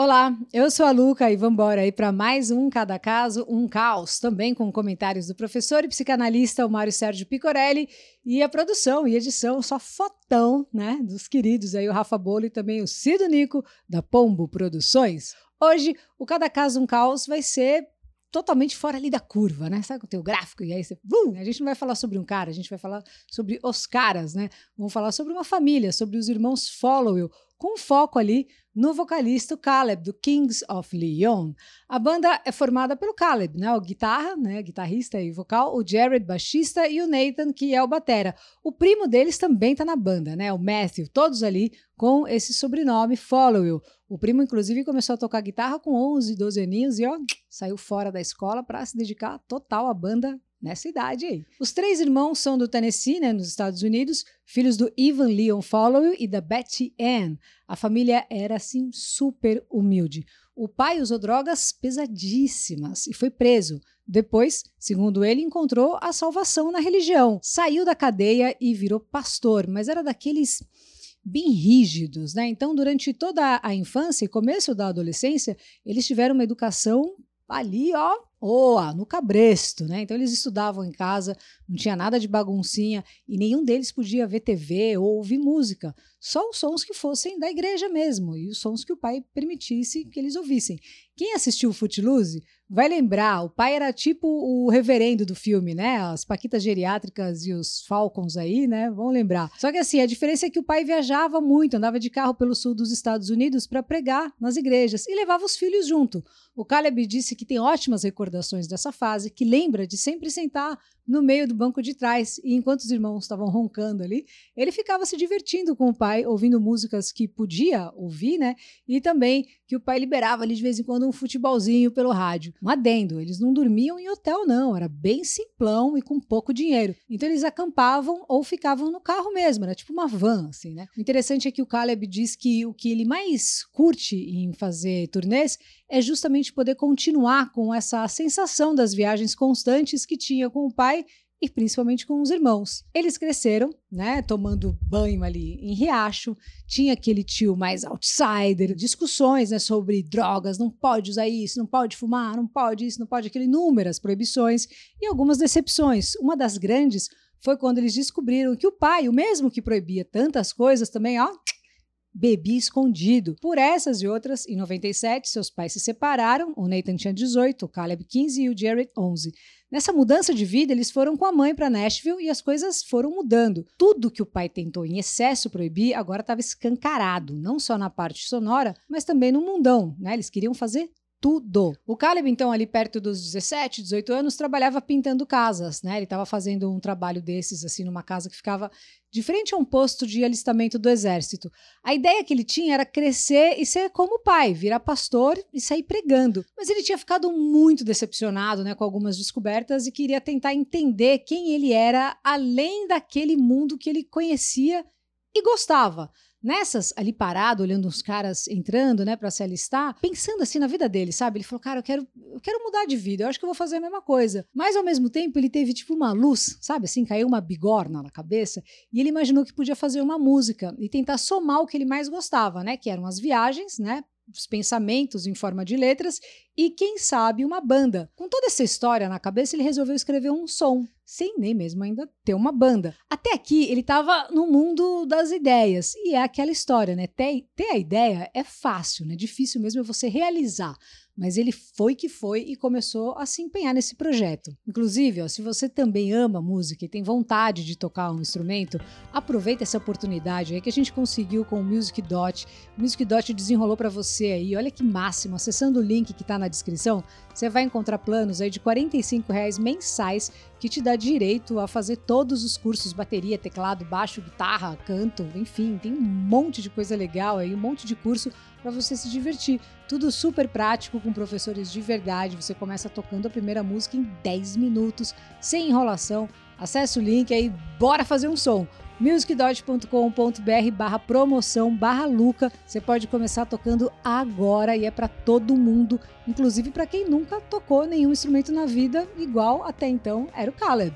Olá, eu sou a Luca e vamos embora aí para mais um Cada Caso, um caos, também com comentários do professor e psicanalista o Mário Sérgio Picorelli e a produção e edição, só fotão, né, dos queridos aí o Rafa Bolo e também o Cido Nico da Pombo Produções. Hoje, o Cada Caso, um caos vai ser totalmente fora ali da curva, né? Sabe o teu gráfico e aí você, bum, a gente não vai falar sobre um cara, a gente vai falar sobre os caras, né? Vamos falar sobre uma família, sobre os irmãos Followill, com foco ali no vocalista Caleb, do Kings of Leon. A banda é formada pelo Caleb, né, o guitarra, né, guitarrista e vocal, o Jared, baixista, e o Nathan, que é o batera. O primo deles também está na banda, né, o Matthew, todos ali com esse sobrenome Follow O primo, inclusive, começou a tocar guitarra com 11, 12 aninhos e ó, saiu fora da escola para se dedicar total à banda nessa idade aí. Os três irmãos são do Tennessee, né, nos Estados Unidos, filhos do Ivan Leon Followill e da Betty Ann. A família era assim super humilde. O pai usou drogas pesadíssimas e foi preso. Depois, segundo ele, encontrou a salvação na religião. Saiu da cadeia e virou pastor, mas era daqueles bem rígidos, né? Então, durante toda a infância e começo da adolescência, eles tiveram uma educação ali, ó, Oa, no cabresto, né? Então eles estudavam em casa, não tinha nada de baguncinha e nenhum deles podia ver TV ou ouvir música, só os sons que fossem da igreja mesmo e os sons que o pai permitisse que eles ouvissem. Quem assistiu Footloose vai lembrar, o pai era tipo o reverendo do filme, né? As paquitas geriátricas e os falcons aí, né? Vão lembrar. Só que assim, a diferença é que o pai viajava muito, andava de carro pelo sul dos Estados Unidos para pregar nas igrejas e levava os filhos junto. O Caleb disse que tem ótimas recordações dessa fase, que lembra de sempre sentar no meio do banco de trás. E enquanto os irmãos estavam roncando ali, ele ficava se divertindo com o pai, ouvindo músicas que podia ouvir, né? E também que o pai liberava ali de vez em quando um futebolzinho pelo rádio. Um adendo, eles não dormiam em hotel, não, era bem simplão e com pouco dinheiro. Então eles acampavam ou ficavam no carro mesmo, era tipo uma van, assim, né? O interessante é que o Caleb diz que o que ele mais curte em fazer turnês é justamente poder continuar com essa sensação das viagens constantes que tinha com o pai e principalmente com os irmãos. Eles cresceram, né, tomando banho ali em riacho, tinha aquele tio mais outsider, discussões, né, sobre drogas, não pode usar isso, não pode fumar, não pode isso, não pode aquilo, inúmeras proibições e algumas decepções. Uma das grandes foi quando eles descobriram que o pai, o mesmo que proibia tantas coisas, também, ó, bebia escondido. Por essas e outras, em 97, seus pais se separaram, o Nathan tinha 18, o Caleb 15 e o Jared 11. Nessa mudança de vida, eles foram com a mãe para Nashville e as coisas foram mudando. Tudo que o pai tentou em excesso proibir agora estava escancarado, não só na parte sonora, mas também no mundão. Né? Eles queriam fazer tudo. O Caleb, então, ali perto dos 17, 18 anos, trabalhava pintando casas, né? Ele estava fazendo um trabalho desses, assim, numa casa que ficava de frente a um posto de alistamento do exército. A ideia que ele tinha era crescer e ser como o pai, virar pastor e sair pregando. Mas ele tinha ficado muito decepcionado, né, com algumas descobertas e queria tentar entender quem ele era além daquele mundo que ele conhecia e gostava. Nessas, ali parado, olhando os caras entrando, né, para se alistar, pensando assim na vida dele, sabe? Ele falou, cara, eu quero, eu quero mudar de vida, eu acho que eu vou fazer a mesma coisa. Mas ao mesmo tempo, ele teve tipo uma luz, sabe? Assim, caiu uma bigorna na cabeça e ele imaginou que podia fazer uma música e tentar somar o que ele mais gostava, né? Que eram as viagens, né? Os pensamentos em forma de letras e, quem sabe, uma banda. Com toda essa história na cabeça, ele resolveu escrever um som sem nem mesmo ainda ter uma banda. Até aqui, ele estava no mundo das ideias. E é aquela história, né? Ter, ter a ideia é fácil, né? Difícil mesmo é você realizar. Mas ele foi que foi e começou a se empenhar nesse projeto. Inclusive, ó, se você também ama música e tem vontade de tocar um instrumento, aproveita essa oportunidade aí que a gente conseguiu com o Music Dot. O Music Dot desenrolou para você aí. Olha que máximo. Acessando o link que está na descrição, você vai encontrar planos aí de R$ reais mensais que te dá direito a fazer todos os cursos bateria, teclado, baixo, guitarra, canto, enfim, tem um monte de coisa legal aí, um monte de curso para você se divertir. Tudo super prático com professores de verdade. Você começa tocando a primeira música em 10 minutos, sem enrolação. Acesse o link aí, bora fazer um som musicdot.com.br barra promoção barra Luca. Você pode começar tocando agora e é para todo mundo, inclusive para quem nunca tocou nenhum instrumento na vida, igual até então era o Caleb.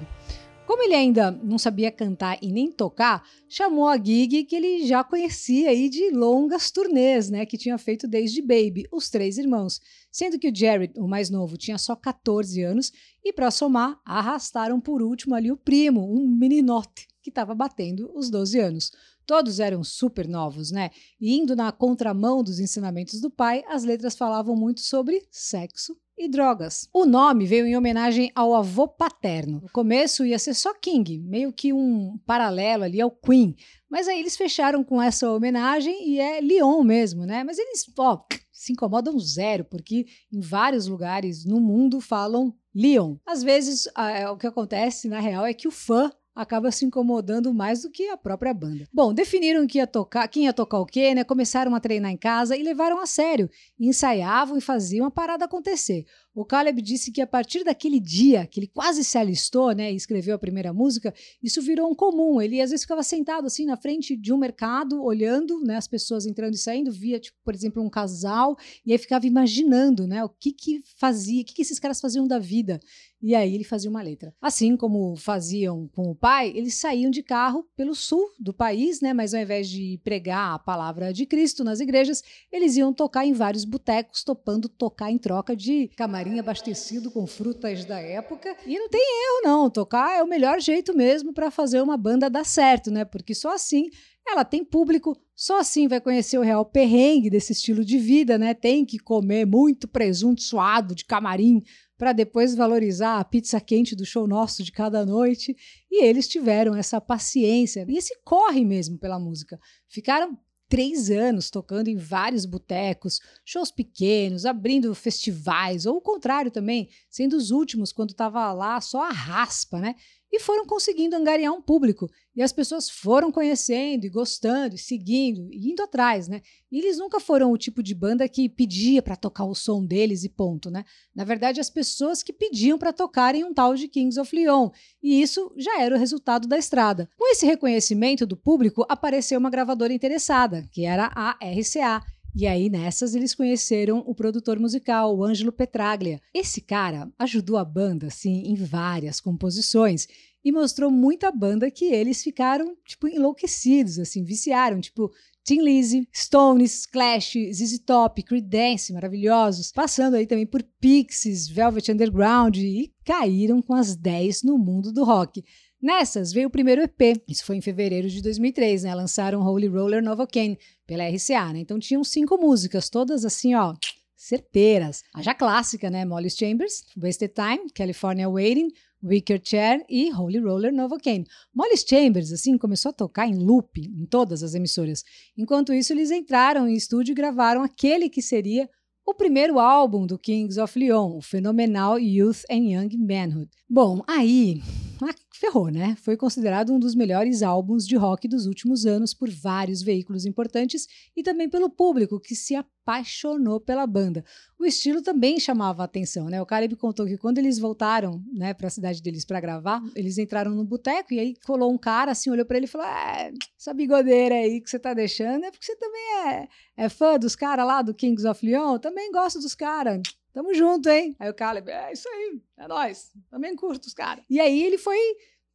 Como ele ainda não sabia cantar e nem tocar, chamou a Gig que ele já conhecia aí de longas turnês, né, que tinha feito desde Baby, os três irmãos, sendo que o Jared, o mais novo, tinha só 14 anos e para somar, arrastaram por último ali o primo, um meninote que estava batendo os 12 anos. Todos eram super novos, né? E indo na contramão dos ensinamentos do pai, as letras falavam muito sobre sexo e drogas. O nome veio em homenagem ao avô paterno. No começo ia ser só King, meio que um paralelo ali ao Queen. Mas aí eles fecharam com essa homenagem e é Leon mesmo, né? Mas eles, ó, se incomodam zero, porque em vários lugares no mundo falam Leon. Às vezes, o que acontece na real é que o fã acaba se incomodando mais do que a própria banda. Bom, definiram que ia tocar, quem ia tocar o quê, né? Começaram a treinar em casa e levaram a sério. Ensaiavam e faziam a parada acontecer. O Caleb disse que a partir daquele dia que ele quase se alistou, né, e escreveu a primeira música, isso virou um comum. Ele às vezes ficava sentado assim na frente de um mercado, olhando, né, as pessoas entrando e saindo, via, tipo, por exemplo, um casal, e aí ficava imaginando, né, o que que fazia, o que que esses caras faziam da vida. E aí ele fazia uma letra. Assim como faziam com o pai, eles saíam de carro pelo sul do país, né, mas ao invés de pregar a palavra de Cristo nas igrejas, eles iam tocar em vários botecos, topando tocar em troca de camarim camarim abastecido com frutas da época. E não tem erro, não. Tocar é o melhor jeito mesmo para fazer uma banda dar certo, né? Porque só assim ela tem público, só assim vai conhecer o real perrengue desse estilo de vida, né? Tem que comer muito presunto suado de camarim para depois valorizar a pizza quente do show nosso de cada noite. E eles tiveram essa paciência e esse corre mesmo pela música. Ficaram três anos tocando em vários botecos, shows pequenos, abrindo festivais, ou o contrário também, sendo os últimos quando estava lá só a raspa, né? E foram conseguindo angariar um público. E as pessoas foram conhecendo e gostando, e seguindo, e indo atrás, né? E eles nunca foram o tipo de banda que pedia para tocar o som deles e ponto, né? Na verdade, as pessoas que pediam para tocarem um tal de Kings of Leon. E isso já era o resultado da estrada. Com esse reconhecimento do público, apareceu uma gravadora interessada, que era a RCA, e aí, nessas, eles conheceram o produtor musical, o Ângelo Petraglia. Esse cara ajudou a banda, assim, em várias composições e mostrou muita banda que eles ficaram, tipo, enlouquecidos, assim, viciaram, tipo, Tim Lizzy, Stones, Clash, ZZ Top, Creedence, maravilhosos, passando aí também por Pixies, Velvet Underground e caíram com as 10 no mundo do rock. Nessas veio o primeiro EP, isso foi em fevereiro de 2003, né? Lançaram Holy Roller Novocaine pela RCA, né? Então tinham cinco músicas, todas assim, ó, certeiras. A já clássica, né? Molly's Chambers, Wasted Time, California Waiting, Wicker Chair e Holy Roller Novocaine. Molly's Chambers, assim, começou a tocar em loop em todas as emissoras. Enquanto isso, eles entraram em estúdio e gravaram aquele que seria o primeiro álbum do Kings of Leon, o fenomenal Youth and Young Manhood. Bom, aí ah, ferrou, né? Foi considerado um dos melhores álbuns de rock dos últimos anos por vários veículos importantes e também pelo público que se apaixonou pela banda. O estilo também chamava a atenção, né? O Caleb contou que quando eles voltaram, né, para a cidade deles para gravar, eles entraram no boteco e aí colou um cara assim, olhou para ele e falou: é, essa bigodeira aí que você tá deixando é porque você também é, é fã dos caras lá do Kings of Leon, também gosta dos caras. Tamo junto, hein? Aí o Caleb, é isso aí, é nós. Também curto os caras. E aí ele foi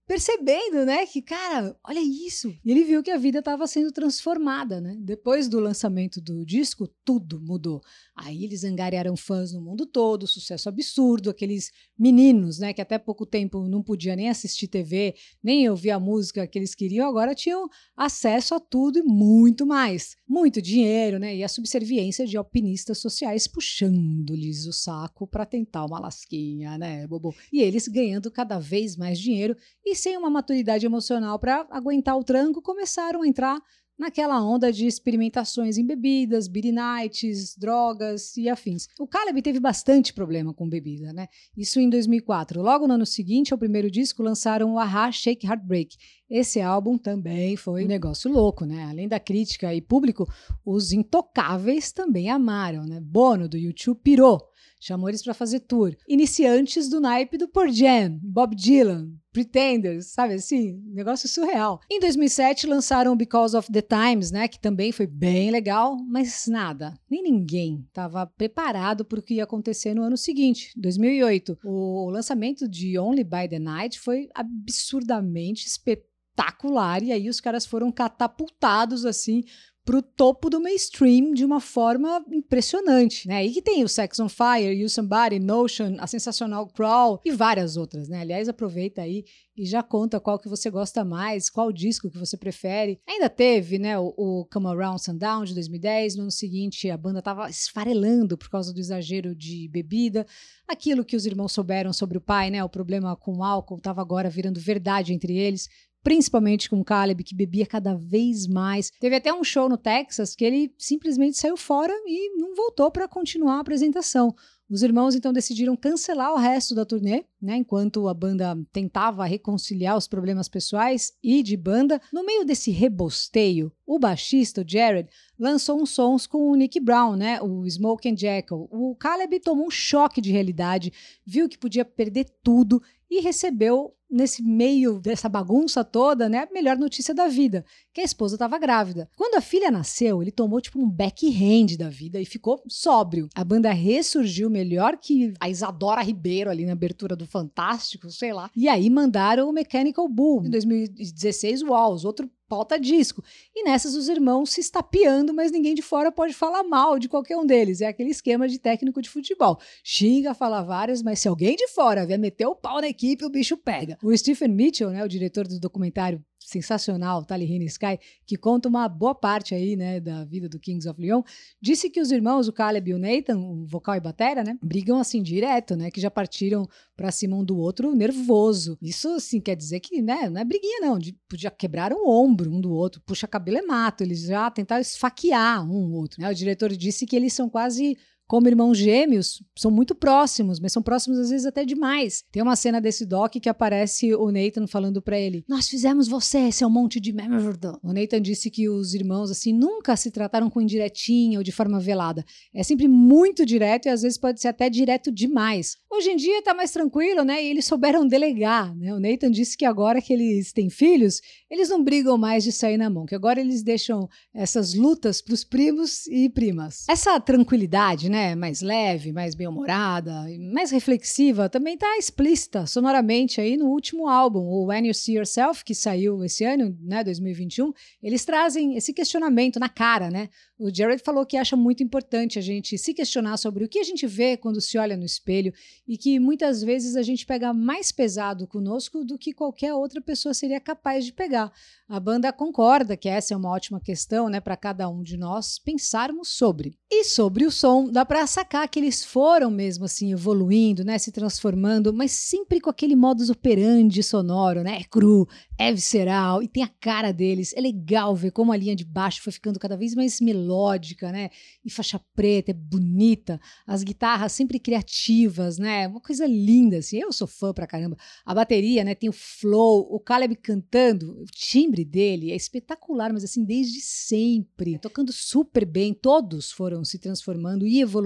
percebendo, né, que, cara, olha isso. E ele viu que a vida estava sendo transformada, né? Depois do lançamento do disco, tudo mudou. Aí eles angariaram fãs no mundo todo, sucesso absurdo, aqueles meninos, né, que até pouco tempo não podia nem assistir TV, nem ouvir a música que eles queriam, agora tinham acesso a tudo e muito mais. Muito dinheiro, né, e a subserviência de alpinistas sociais puxando-lhes o saco para tentar uma lasquinha, né, bobo. E eles ganhando cada vez mais dinheiro e sem uma maturidade emocional para aguentar o tranco, começaram a entrar naquela onda de experimentações em bebidas, beer nights, drogas e afins. O Caleb teve bastante problema com bebida, né? Isso em 2004. Logo no ano seguinte ao primeiro disco, lançaram o Aha Shake Heartbreak. Esse álbum também foi um negócio louco, né? Além da crítica e público, os intocáveis também amaram, né? Bono do YouTube pirou chamou eles para fazer tour. Iniciantes do naipe do Pearl Jam, Bob Dylan, Pretenders, sabe assim? Negócio surreal. Em 2007 lançaram Because of the Times, né, que também foi bem legal, mas nada, nem ninguém estava preparado para o que ia acontecer no ano seguinte, 2008. O lançamento de Only by the Night foi absurdamente espetacular e aí os caras foram catapultados assim para o topo do mainstream de uma forma impressionante, né? E que tem o Sex on Fire, You Somebody, Notion, a Sensacional Crawl e várias outras, né? Aliás, aproveita aí e já conta qual que você gosta mais, qual disco que você prefere. Ainda teve, né, o, o Come Around Sundown de 2010, no ano seguinte a banda estava esfarelando por causa do exagero de bebida. Aquilo que os irmãos souberam sobre o pai, né, o problema com o álcool estava agora virando verdade entre eles principalmente com o Caleb, que bebia cada vez mais. Teve até um show no Texas que ele simplesmente saiu fora e não voltou para continuar a apresentação. Os irmãos então decidiram cancelar o resto da turnê, né, enquanto a banda tentava reconciliar os problemas pessoais e de banda. No meio desse rebosteio, o baixista, o Jared, lançou uns sons com o Nick Brown, né, o Smoke and Jackal. O Caleb tomou um choque de realidade, viu que podia perder tudo e recebeu nesse meio dessa bagunça toda, né, a melhor notícia da vida, que a esposa estava grávida. Quando a filha nasceu, ele tomou tipo um backhand da vida e ficou sóbrio. A banda ressurgiu melhor que a Isadora Ribeiro ali na abertura do Fantástico, sei lá. E aí mandaram o Mechanical Bull em 2016, Walls, outro pauta disco. E nessas os irmãos se estapeando, mas ninguém de fora pode falar mal de qualquer um deles. É aquele esquema de técnico de futebol. Xinga, fala várias, mas se alguém de fora vier meter o pau na equipe, o bicho pega. O Stephen Mitchell, né, o diretor do documentário sensacional, Tally Sky, que conta uma boa parte aí, né, da vida do Kings of Leon, disse que os irmãos, o Caleb e o Nathan, o vocal e batera, né, brigam assim direto, né, que já partiram para cima um do outro nervoso. Isso, assim, quer dizer que, né, não é briguinha não, de, já quebraram o ombro um do outro, puxa cabelo é mato, eles já tentaram esfaquear um outro, né? O diretor disse que eles são quase como irmãos gêmeos, são muito próximos, mas são próximos às vezes até demais. Tem uma cena desse doc que aparece o Nathan falando para ele: Nós fizemos você, seu monte de merda. O Nathan disse que os irmãos, assim, nunca se trataram com indiretinha ou de forma velada. É sempre muito direto e às vezes pode ser até direto demais. Hoje em dia tá mais tranquilo, né? E eles souberam delegar, né? O Nathan disse que agora que eles têm filhos, eles não brigam mais de sair na mão, que agora eles deixam essas lutas pros primos e primas. Essa tranquilidade, né? Né, mais leve, mais bem-humorada, mais reflexiva, também está explícita sonoramente aí no último álbum, o When You See Yourself, que saiu esse ano, né, 2021. Eles trazem esse questionamento na cara, né? O Jared falou que acha muito importante a gente se questionar sobre o que a gente vê quando se olha no espelho e que muitas vezes a gente pega mais pesado conosco do que qualquer outra pessoa seria capaz de pegar. A banda concorda que essa é uma ótima questão, né, para cada um de nós pensarmos sobre. E sobre o som, dá para sacar que eles foram mesmo assim evoluindo, né, se transformando, mas sempre com aquele modus operandi sonoro, né? É cru, é visceral e tem a cara deles. É legal ver como a linha de baixo foi ficando cada vez mais melódica, né? E faixa preta, é bonita. As guitarras sempre criativas, né? Uma coisa linda, assim. Eu sou fã pra caramba. A bateria, né? Tem o flow, o Caleb cantando, o timbre dele é espetacular, mas assim, desde sempre. Tocando super bem, todos foram se transformando e evoluindo.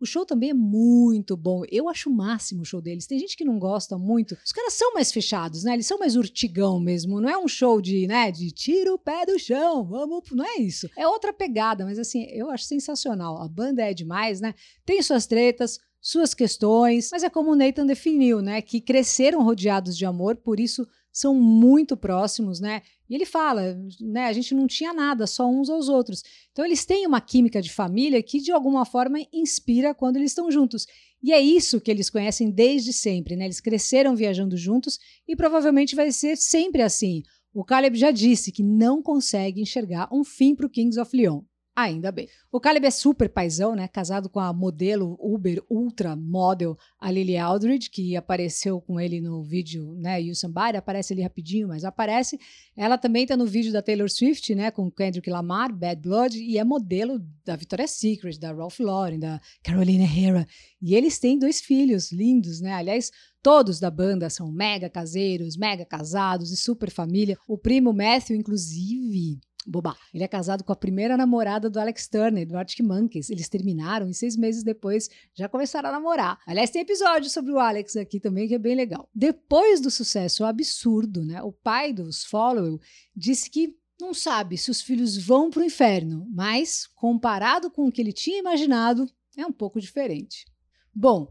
O show também é muito bom. Eu acho o máximo o show deles. Tem gente que não gosta muito. Os caras são mais fechados, né? Eles são mais urtigão mesmo. Não é um show de, né, de tira o pé do chão, vamos. Não é isso. É outra pegada, mas assim, eu acho sensacional. A banda é demais, né? Tem suas tretas, suas questões, mas é como o Nathan definiu, né? Que cresceram rodeados de amor, por isso são muito próximos, né? E ele fala, né? A gente não tinha nada, só uns aos outros. Então eles têm uma química de família que de alguma forma inspira quando eles estão juntos. E é isso que eles conhecem desde sempre, né? Eles cresceram viajando juntos e provavelmente vai ser sempre assim. O Caleb já disse que não consegue enxergar um fim para o Kings of Leon. Ainda bem. O Caleb é super paizão, né? Casado com a modelo Uber Ultra Model, a Lily Aldridge, que apareceu com ele no vídeo, né? You Somebody, aparece ali rapidinho, mas aparece. Ela também tá no vídeo da Taylor Swift, né? Com Kendrick Lamar, Bad Blood, e é modelo da Victoria's Secret, da Ralph Lauren, da Carolina Herrera. E eles têm dois filhos lindos, né? Aliás, Todos da banda são mega caseiros, mega casados e super família. O primo Matthew, inclusive, Boba. Ele é casado com a primeira namorada do Alex Turner, do Arctic Monkeys. Eles terminaram e seis meses depois já começaram a namorar. Aliás, tem episódio sobre o Alex aqui também que é bem legal. Depois do sucesso absurdo, né? O pai dos Follow disse que não sabe se os filhos vão para o inferno, mas comparado com o que ele tinha imaginado, é um pouco diferente. Bom,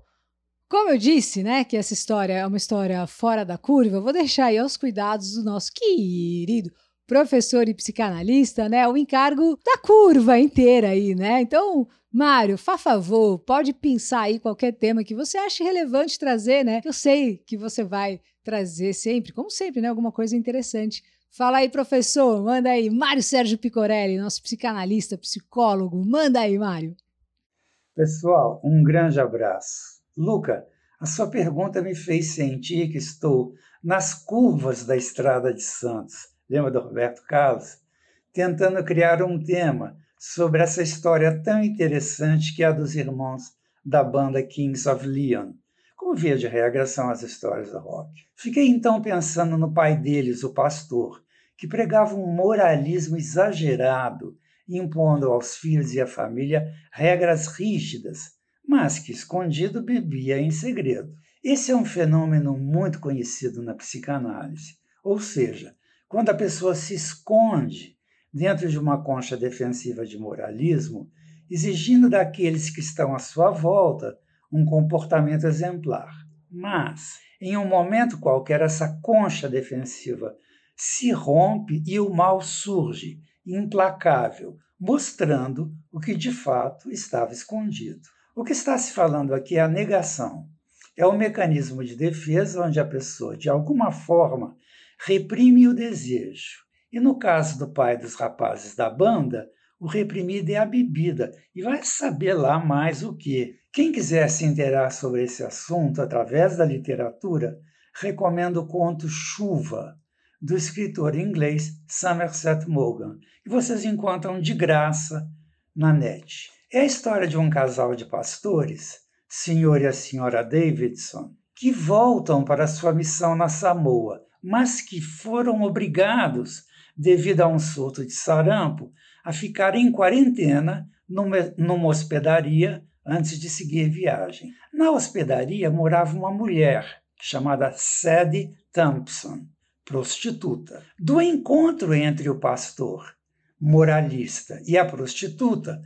como eu disse, né, que essa história é uma história fora da curva, vou deixar aí aos cuidados do nosso querido professor e psicanalista, né, o encargo da curva inteira aí, né? Então, Mário, faz favor, pode pensar aí qualquer tema que você ache relevante trazer, né? Eu sei que você vai trazer sempre, como sempre, né, alguma coisa interessante. Fala aí, professor, manda aí. Mário Sérgio Picorelli, nosso psicanalista, psicólogo, manda aí, Mário. Pessoal, um grande abraço. Luca, a sua pergunta me fez sentir que estou nas curvas da Estrada de Santos, lembra do Roberto Carlos? Tentando criar um tema sobre essa história tão interessante que é a dos irmãos da banda Kings of Leon. Como via de regra são as histórias do rock. Fiquei então pensando no pai deles, o pastor, que pregava um moralismo exagerado, impondo aos filhos e à família regras rígidas mas que escondido bebia em segredo. Esse é um fenômeno muito conhecido na psicanálise, ou seja, quando a pessoa se esconde dentro de uma concha defensiva de moralismo, exigindo daqueles que estão à sua volta um comportamento exemplar. Mas, em um momento qualquer, essa concha defensiva se rompe e o mal surge, implacável, mostrando o que de fato estava escondido. O que está se falando aqui é a negação. É o um mecanismo de defesa onde a pessoa, de alguma forma, reprime o desejo. E no caso do pai dos rapazes da banda, o reprimido é a bebida e vai saber lá mais o que. Quem quiser se inteirar sobre esse assunto através da literatura, recomendo o conto Chuva, do escritor inglês Somerset Maugham, que vocês encontram de graça na net. É a história de um casal de pastores, senhor e a senhora Davidson, que voltam para sua missão na Samoa, mas que foram obrigados, devido a um surto de sarampo, a ficar em quarentena numa, numa hospedaria antes de seguir viagem. Na hospedaria morava uma mulher chamada Sadie Thompson, prostituta. Do encontro entre o pastor moralista e a prostituta,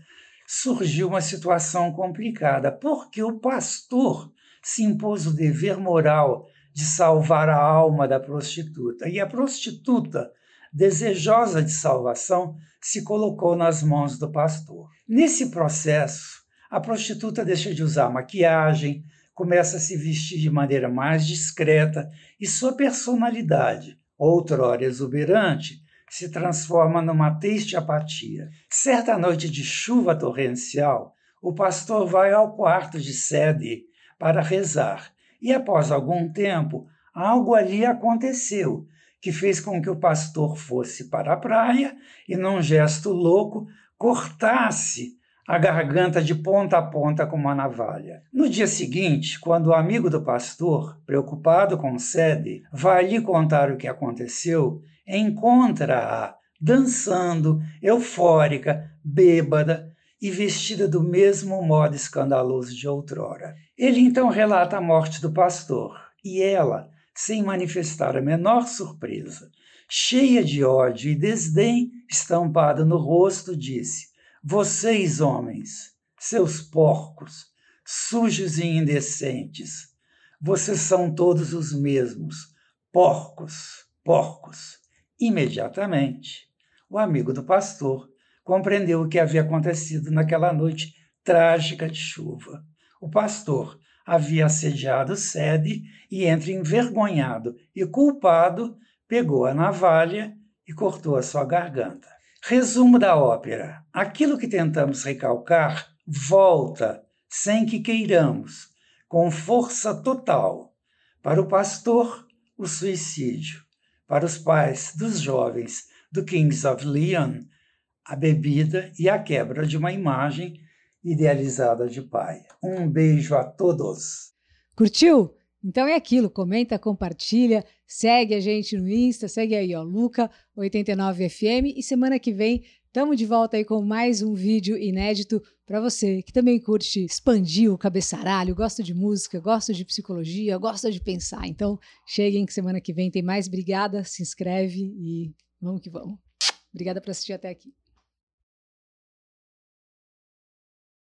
surgiu uma situação complicada, porque o pastor se impôs o dever moral de salvar a alma da prostituta. E a prostituta, desejosa de salvação, se colocou nas mãos do pastor. Nesse processo, a prostituta deixa de usar maquiagem, começa a se vestir de maneira mais discreta e sua personalidade, outrora exuberante, se transforma numa triste apatia. Certa noite de chuva torrencial, o pastor vai ao quarto de sede para rezar, e após algum tempo, algo ali aconteceu que fez com que o pastor fosse para a praia e, num gesto louco, cortasse a garganta de ponta a ponta com uma navalha. No dia seguinte, quando o amigo do pastor, preocupado com sede, vai lhe contar o que aconteceu, encontra-a dançando, eufórica, bêbada e vestida do mesmo modo escandaloso de outrora. Ele então relata a morte do pastor e ela, sem manifestar a menor surpresa, cheia de ódio e desdém estampado no rosto, disse: Vocês, homens, seus porcos, sujos e indecentes, vocês são todos os mesmos, porcos, porcos. Imediatamente, o amigo do pastor compreendeu o que havia acontecido naquela noite trágica de chuva. O pastor havia assediado sede e, entre envergonhado e culpado, pegou a navalha e cortou a sua garganta. Resumo da ópera: aquilo que tentamos recalcar volta, sem que queiramos, com força total. Para o pastor, o suicídio para os pais dos jovens do Kings of Leon a bebida e a quebra de uma imagem idealizada de pai. Um beijo a todos. Curtiu? Então é aquilo, comenta, compartilha, segue a gente no Insta, segue aí, ó, Luca89FM e semana que vem Tamo de volta aí com mais um vídeo inédito para você que também curte expandir o cabeçaralho, gosta de música, gosta de psicologia, gosta de pensar. Então, cheguem que semana que vem tem mais. Obrigada, se inscreve e vamos que vamos. Obrigada por assistir até aqui.